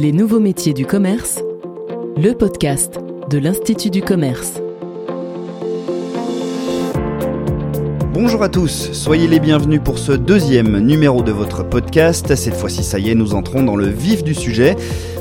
Les nouveaux métiers du commerce, le podcast de l'Institut du commerce. Bonjour à tous, soyez les bienvenus pour ce deuxième numéro de votre podcast. Cette fois-ci, ça y est, nous entrons dans le vif du sujet.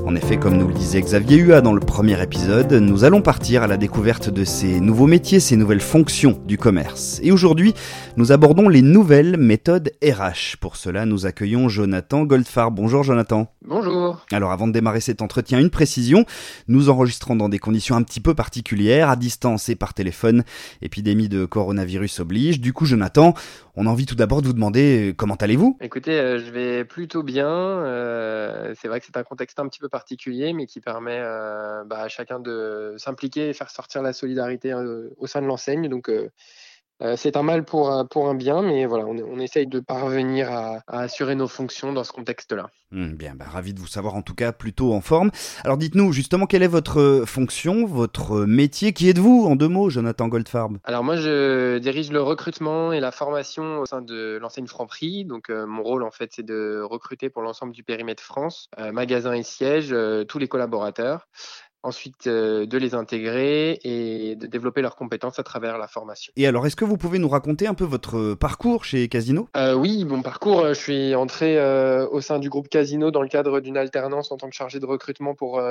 En effet, comme nous le disait Xavier Hua dans le premier épisode, nous allons partir à la découverte de ces nouveaux métiers, ces nouvelles fonctions du commerce. Et aujourd'hui, nous abordons les nouvelles méthodes RH. Pour cela, nous accueillons Jonathan Goldfarb. Bonjour Jonathan. Bonjour. Alors avant de démarrer cet entretien, une précision. Nous enregistrons dans des conditions un petit peu particulières, à distance et par téléphone. Épidémie de coronavirus oblige. Du coup, Jonathan, on a envie tout d'abord de vous demander euh, comment allez-vous? Écoutez, euh, je vais plutôt bien. Euh, c'est vrai que c'est un contexte un petit peu particulier, mais qui permet bah, à chacun de s'impliquer et faire sortir la solidarité au sein de l'enseigne. Donc euh, c'est un mal pour, pour un bien, mais voilà, on, essaye de parvenir à, assurer nos fonctions dans ce contexte-là. Hmm, bien, bah, ravi de vous savoir en tout cas plutôt en forme. Alors dites-nous justement quelle est votre fonction, votre métier, qui êtes-vous en deux mots, Jonathan Goldfarb? Alors moi, je dirige le recrutement et la formation au sein de l'enseigne Franprix. Donc euh, mon rôle en fait, c'est de recruter pour l'ensemble du périmètre France, euh, magasin et siège, tous les collaborateurs ensuite euh, de les intégrer et de développer leurs compétences à travers la formation. Et alors, est-ce que vous pouvez nous raconter un peu votre parcours chez Casino? Euh, Oui, mon parcours, euh, je suis entré au sein du groupe Casino dans le cadre d'une alternance en tant que chargé de recrutement pour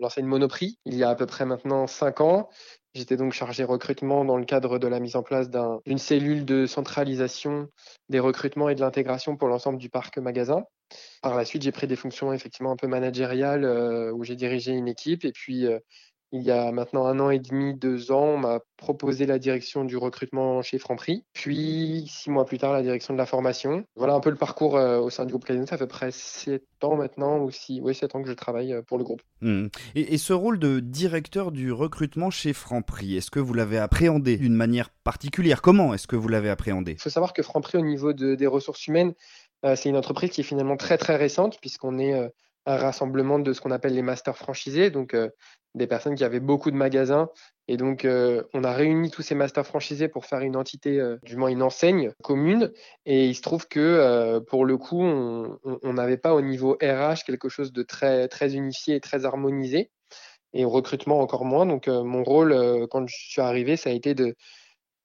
l'enseigne Monoprix, il y a à peu près maintenant cinq ans. J'étais donc chargé recrutement dans le cadre de la mise en place d'une cellule de centralisation des recrutements et de l'intégration pour l'ensemble du parc magasin. Par la suite, j'ai pris des fonctions effectivement un peu managériales euh, où j'ai dirigé une équipe. Et puis, euh, il y a maintenant un an et demi, deux ans, on m'a proposé la direction du recrutement chez Franprix. Puis, six mois plus tard, la direction de la formation. Voilà un peu le parcours euh, au sein du groupe Casino. Ça fait près sept ans maintenant, ou six, oui, sept ans que je travaille pour le groupe. Mmh. Et, ce rôle de directeur du recrutement chez Franprix, est-ce que vous l'avez appréhendé d'une manière particulière? Comment est-ce que vous l'avez appréhendé? Il faut savoir que Franprix, au niveau des ressources humaines, euh, c'est une entreprise qui est finalement très très récente puisqu'on est euh, un rassemblement de ce qu'on appelle les masters franchisés, donc euh, des personnes qui avaient beaucoup de magasins. Et donc, on a réuni tous ces masters franchisés pour faire une entité, du moins une enseigne commune. Et il se trouve que, pour le coup, on n'avait pas au niveau RH quelque chose de très, très unifié et très harmonisé. Et au recrutement encore moins. Donc, mon rôle, quand je suis arrivé, ça a été de,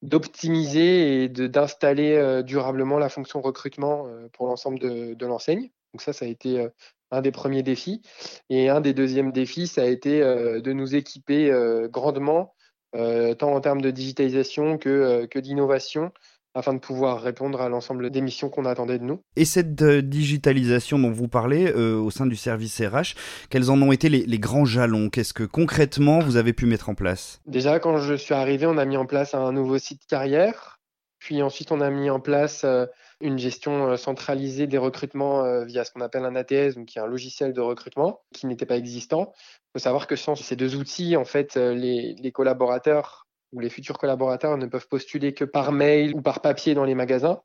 d'optimiser et d'installer euh, durablement la fonction recrutement euh, pour l'ensemble de, l'enseigne. Donc ça, ça a été euh, un des premiers défis. Et un des deuxièmes défis, ça a été de nous équiper grandement, tant en termes de digitalisation que, que d'innovation, afin de pouvoir répondre à l'ensemble des missions qu'on attendait de nous. Et cette euh, digitalisation dont vous parlez euh, au sein du service RH, quels en ont été les, grands jalons? Qu'est-ce que concrètement vous avez pu mettre en place? Déjà, quand je suis arrivé, on a mis en place un nouveau site carrière. Puis ensuite, on a mis en place euh, une gestion centralisée des recrutements via ce qu'on appelle un ATS, donc qui est un logiciel de recrutement qui n'était pas existant. Il faut savoir que sans ces deux outils, en fait, les, collaborateurs où les futurs collaborateurs ne peuvent postuler que par mail ou par papier dans les magasins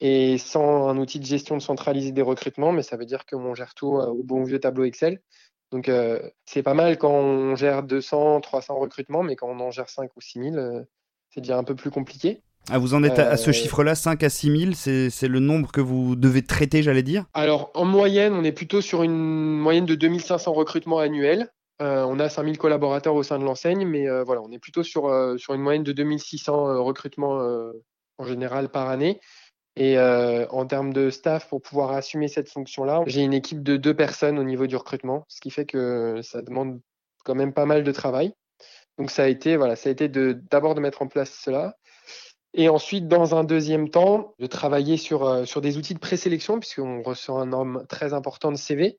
et sans un outil de gestion centralisé des recrutements, mais ça veut dire qu'on gère tout euh, au bon vieux tableau Excel. Donc euh, c'est pas mal quand on gère 200, 300 recrutements, mais quand on en gère 5 ou 6 000, euh, c'est déjà un peu plus compliqué. Ah, vous en êtes à ce chiffre-là, 5 à 6 000, c'est le nombre que vous devez traiter, j'allais dire? Alors en moyenne, on est plutôt sur une moyenne de 2500 recrutements annuels. Euh, on a 5000 collaborateurs au sein de l'enseigne, mais euh, voilà, on est plutôt sur, euh, sur une moyenne de 2600 recrutements en général par année. Et en termes de staff, pour pouvoir assumer cette fonction-là, j'ai une équipe de deux personnes au niveau du recrutement, ce qui fait que ça demande quand même pas mal de travail. Donc ça a été, voilà, ça a été d'abord de, mettre en place cela. Et ensuite, dans un deuxième temps, de travailler sur, sur des outils de présélection, puisqu'on reçoit un nombre très important de CV.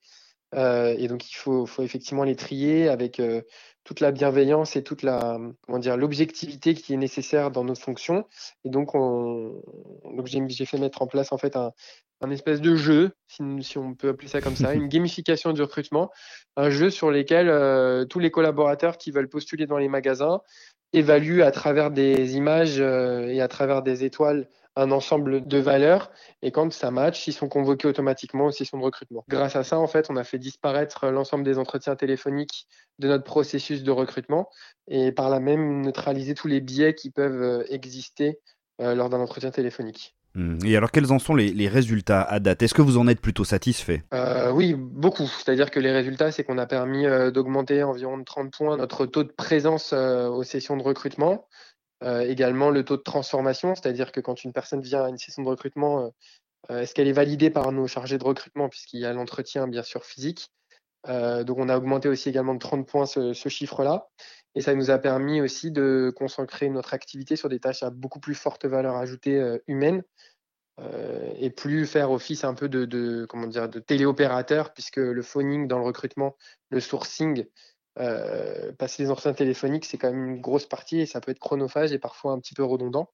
Euh, et donc, il faut, faut, effectivement les trier avec euh, toute la bienveillance et toute la, comment dire, l'objectivité qui est nécessaire dans notre fonction. Et donc, on, donc j'ai fait mettre en place en fait un, un espèce de jeu, si, si, on peut appeler ça comme ça, une gamification du recrutement, un jeu sur lequel euh, tous les collaborateurs qui veulent postuler dans les magasins évaluent à travers des images et à travers des étoiles un ensemble de valeurs et quand ça match, ils sont convoqués automatiquement au sessions de recrutement. Grâce à ça, en fait, on a fait disparaître l'ensemble des entretiens téléphoniques de notre processus de recrutement et par là même neutraliser tous les biais qui peuvent euh, exister euh, lors d'un entretien téléphonique. Hmm. Et alors, quels en sont les, résultats à date? Est-ce que vous en êtes plutôt satisfait? Euh, Oui, beaucoup. C'est-à-dire que les résultats, c'est qu'on a permis euh, d'augmenter environ de 30 points notre taux de présence euh, aux sessions de recrutement. également le taux de transformation, c'est-à-dire que quand une personne vient à une session de recrutement, est-ce qu'elle est validée par nos chargés de recrutement, puisqu'il y a l'entretien, bien sûr, physique? donc, on a augmenté aussi également de 30 points ce chiffre-là. Et ça nous a permis aussi de concentrer notre activité sur des tâches à beaucoup plus forte valeur ajoutée humaine, euh, et plus faire office un peu de, comment dire de téléopérateur puisque le phoning dans le recrutement, le sourcing, euh, passer les anciens téléphoniques, c'est quand même une grosse partie et ça peut être chronophage et parfois un petit peu redondant.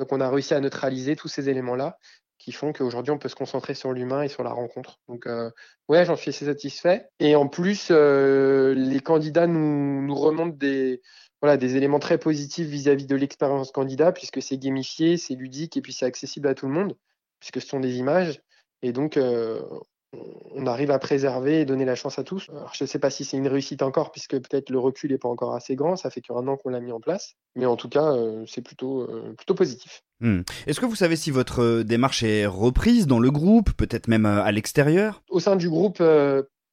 Donc on a réussi à neutraliser tous ces éléments-là qui font qu'aujourd'hui on peut se concentrer sur l'humain et sur la rencontre. Donc euh, ouais, j'en suis assez satisfait. Et en plus, les candidats nous, nous remontent des, voilà, des éléments très positifs vis-à-vis de l'expérience candidat, puisque c'est gamifié, c'est ludique et puis c'est accessible à tout le monde, puisque ce sont des images. Et donc, euh, on arrive à préserver et donner la chance à tous. je ne sais pas si c'est une réussite encore, puisque peut-être le recul n'est pas encore assez grand, ça fait qu'un an qu'on l'a mis en place. Mais en tout cas, euh, c'est plutôt, euh, plutôt positif. Hmm. Est-ce que vous savez si votre démarche est reprise dans le groupe, peut-être même à l'extérieur? Au sein du groupe,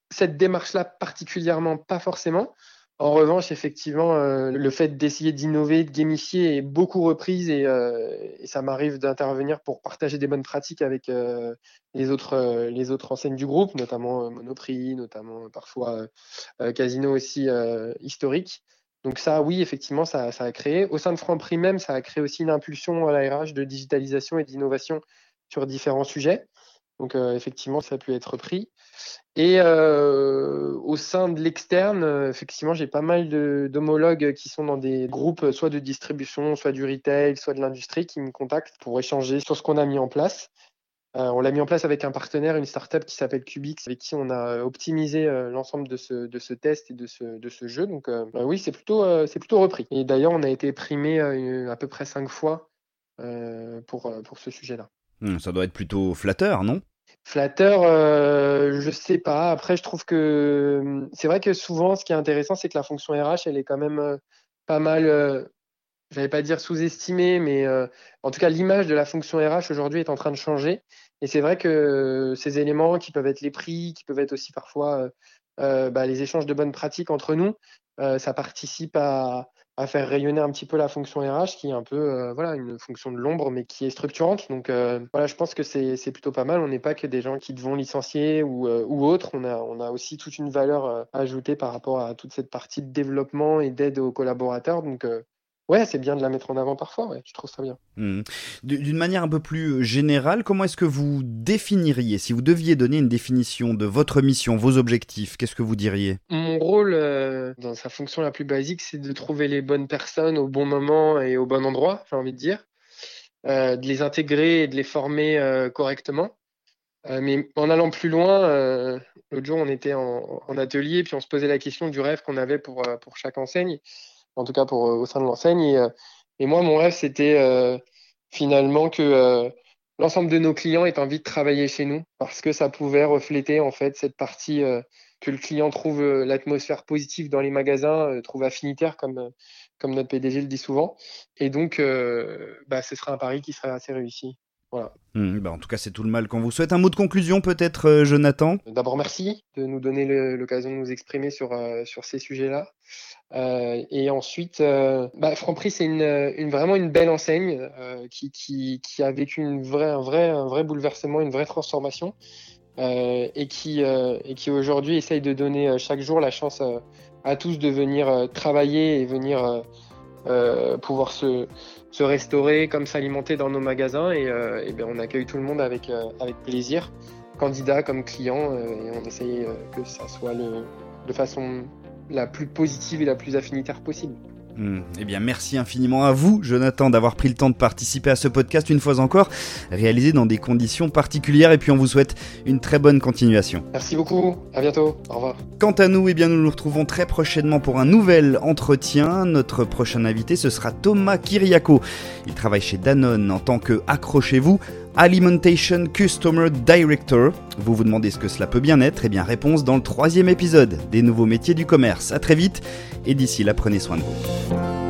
cette démarche-là particulièrement pas forcément. En revanche, effectivement, euh, le fait d'essayer d'innover, de gamifier est beaucoup reprise et, euh, ça m'arrive d'intervenir pour partager des bonnes pratiques avec euh, les, autres, les autres enseignes du groupe, notamment Monoprix, notamment parfois Casino aussi historique. Donc ça, oui, effectivement, ça, ça, a créé. Au sein de Franprix même, ça a créé aussi une impulsion à la RH de digitalisation et d'innovation sur différents sujets. Donc effectivement, ça a pu être repris. Et euh, au sein de l'externe, euh, effectivement, j'ai pas mal d'homologues qui sont dans des groupes soit de distribution, soit du retail, soit de l'industrie qui me contactent pour échanger sur ce qu'on a mis en place. Euh, on l'a mis en place avec un partenaire, une startup qui s'appelle Cubix, avec qui on a optimisé l'ensemble de ce, test et de ce, jeu. Donc bah oui, c'est plutôt, repris. Et d'ailleurs, on a été primé à peu près cinq fois pour ce sujet-là. Hmm, ça doit être plutôt flatteur, non? Flatteur, euh, je sais pas. Après, je trouve que hum, c'est vrai que souvent, ce qui est intéressant, c'est que la fonction RH, elle est quand même euh, pas mal, euh, je n'allais pas dire sous-estimée, mais euh, en tout cas, l'image de la fonction RH aujourd'hui est en train de changer. Et c'est vrai que ces éléments qui peuvent être les prix, qui peuvent être aussi parfois bah, les échanges de bonnes pratiques entre nous, ça participe à, à faire rayonner un petit peu la fonction RH, qui est un peu euh, voilà une fonction de l'ombre, mais qui est structurante. Donc euh, voilà, je pense que c'est plutôt pas mal. On n'est pas que des gens qui devons licencier ou, euh, ou autres. On a, on a aussi toute une valeur ajoutée par rapport à toute cette partie de développement et d'aide aux collaborateurs. Donc Ouais, c'est bien de la mettre en avant parfois, ouais, je trouve ça bien. Mmh. D'une manière un peu plus générale, comment est-ce que vous définiriez, si vous deviez donner une définition de votre mission, vos objectifs, qu'est-ce que vous diriez? Mon rôle, euh, dans sa fonction la plus basique, c'est de trouver les bonnes personnes au bon moment et au bon endroit, j'ai envie de dire, euh, de les intégrer et de les former euh, correctement. mais en allant plus loin, l'autre jour, on était en, en, atelier, puis on se posait la question du rêve qu'on avait pour, pour chaque enseigne en tout cas pour, euh, au sein de l'enseigne. Et, euh, et, moi, mon rêve, c'était euh, finalement que l'ensemble de nos clients aient envie de travailler chez nous parce que ça pouvait refléter en fait cette partie que le client trouve l'atmosphère positive dans les magasins, trouve affinitaire comme, comme notre PDG le dit souvent. Et donc, bah, ce sera un pari qui sera assez réussi. Voilà. Hmm, bah en tout cas, c'est tout le mal qu'on vous souhaite. Un mot de conclusion peut-être, Jonathan? D'abord, merci de nous donner l'occasion de nous exprimer sur, sur ces sujets-là. Euh, et ensuite, euh, bah, Franprix, c'est une, une, vraiment une belle enseigne euh, qui, qui, qui, a vécu une vraie, un, vrai, un vrai bouleversement, une vraie transformation, euh, et qui, euh, et qui aujourd'hui essaye de donner chaque jour la chance à tous de venir travailler et venir pouvoir se, se restaurer, comme s'alimenter dans nos magasins. Et, et bien, on accueille tout le monde avec, avec plaisir, candidat comme client, et on essaye que ça soit le, de façon la plus positive et la plus affinitaire possible. Hmm. Eh bien, merci infiniment à vous, Jonathan, d'avoir pris le temps de participer à ce podcast une fois encore, réalisé dans des conditions particulières. Et puis, on vous souhaite une très bonne continuation. Merci beaucoup. À bientôt. Au revoir. Quant à nous, eh bien, nous nous retrouvons très prochainement pour un nouvel entretien. Notre prochain invité, ce sera Thomas Kiriako. Il travaille chez Danone en tant que, accrochez-vous, Alimentation Customer Director. Vous vous demandez ce que cela peut bien être? Eh bien, réponse dans le troisième épisode des nouveaux métiers du commerce. A très vite et d'ici là, prenez soin de vous.